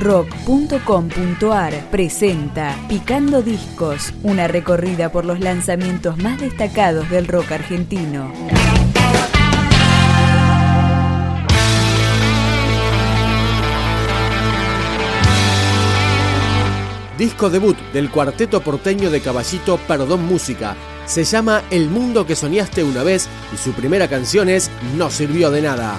rock.com.ar presenta Picando Discos, una recorrida por los lanzamientos más destacados del rock argentino. Disco debut del cuarteto porteño de Caballito Perdón Música. Se llama El mundo que soñaste una vez y su primera canción es No sirvió de nada.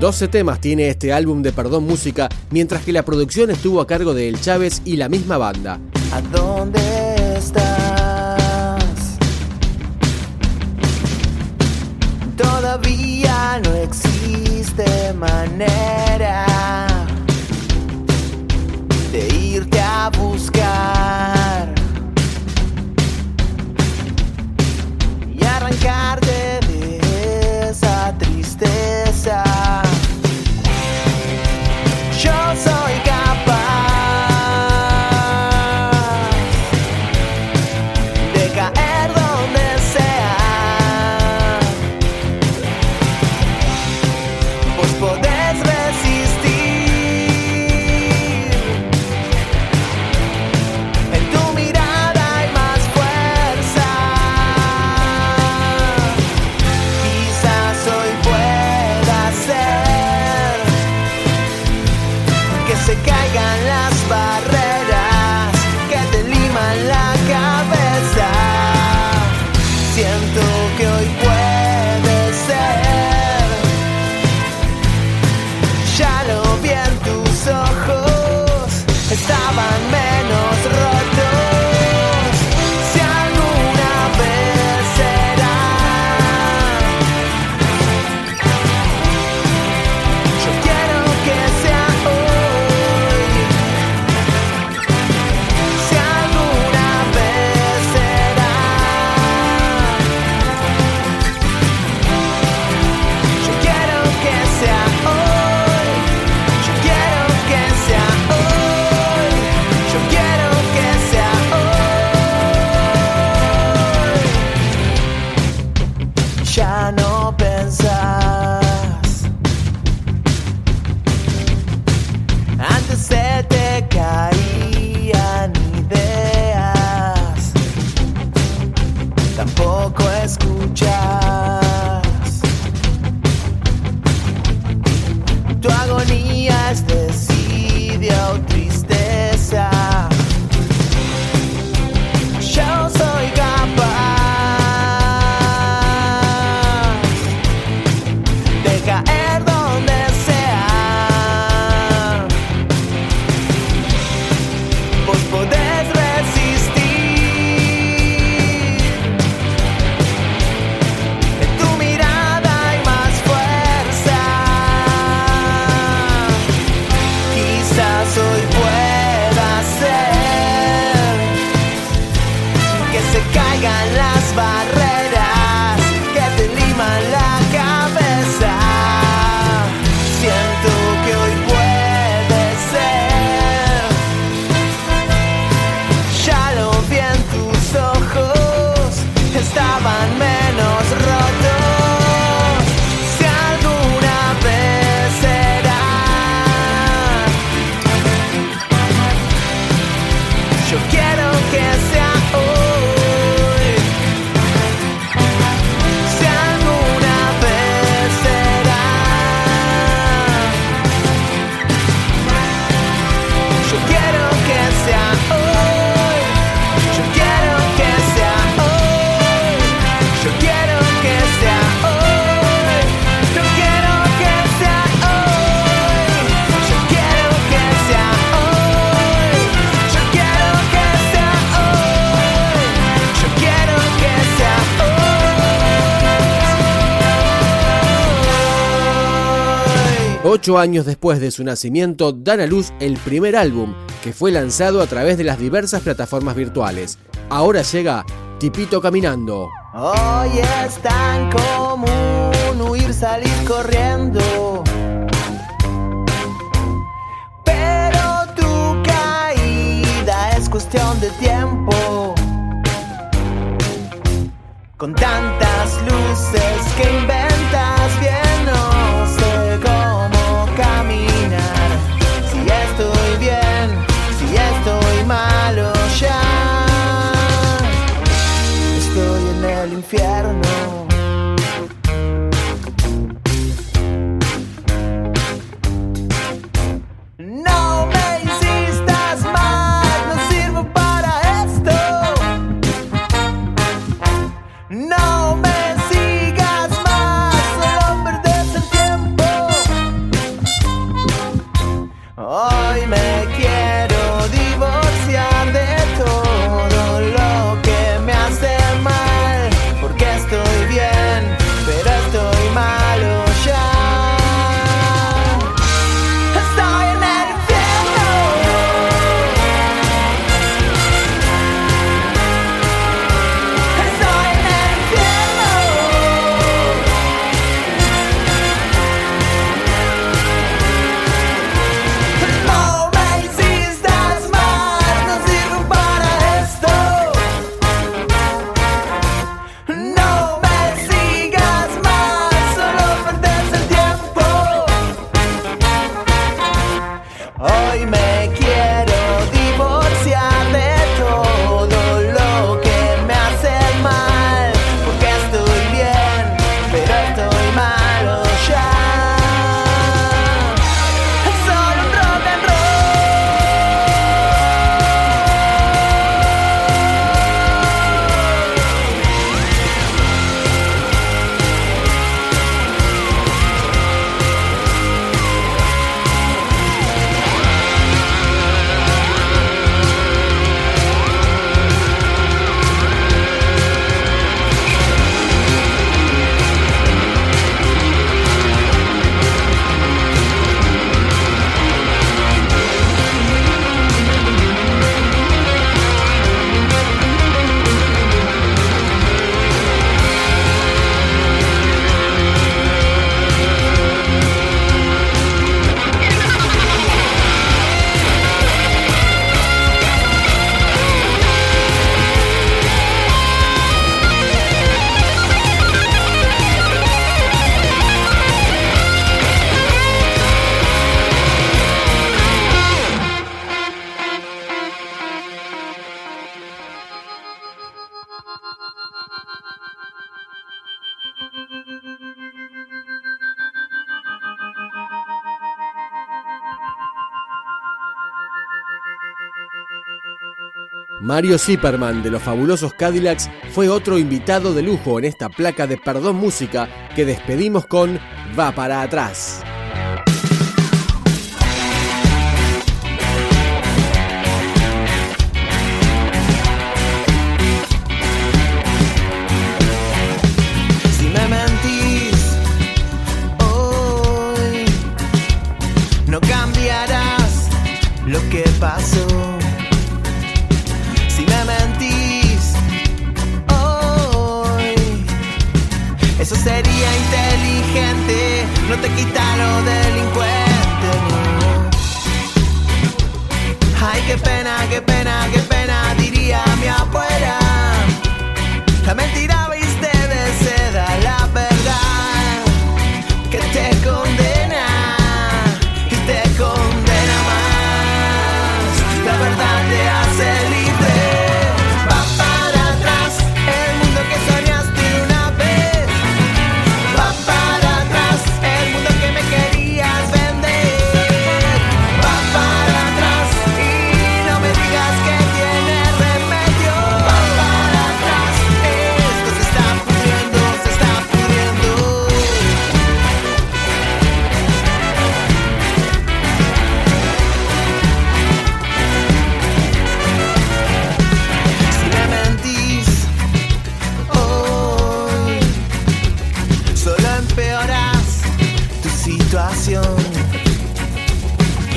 12 temas tiene este álbum de Perdón Música, mientras que la producción estuvo a cargo de El Chávez y la misma banda. ¿A dónde estás? Todavía no existe manera de irte a buscar y arrancar Ocho años después de su nacimiento, dan a luz el primer álbum, que fue lanzado a través de las diversas plataformas virtuales. Ahora llega Tipito Caminando. Hoy es tan común huir, salir corriendo. Pero tu caída es cuestión de tiempo. Con tantas luces que inventas No! Mario Zipperman de los fabulosos Cadillacs fue otro invitado de lujo en esta placa de Perdón Música que despedimos con Va para atrás. Ay, qué pena, qué pena, qué pena, diría mi abuela. La mentira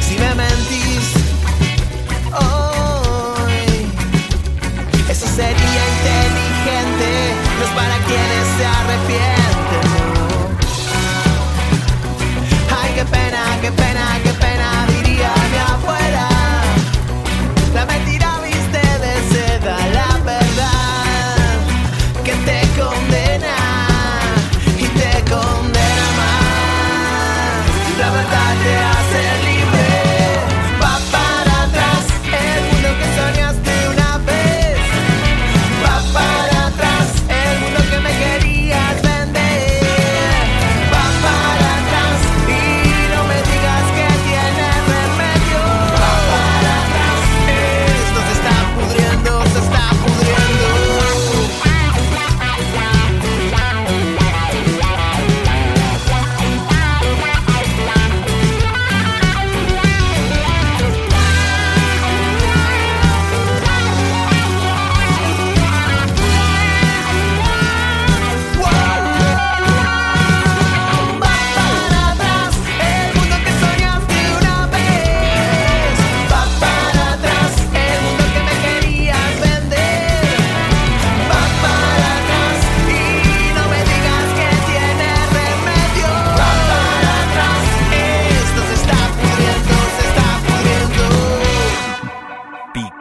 Si me mentís hoy, eso sería inteligente, no es para quienes se arrepienten.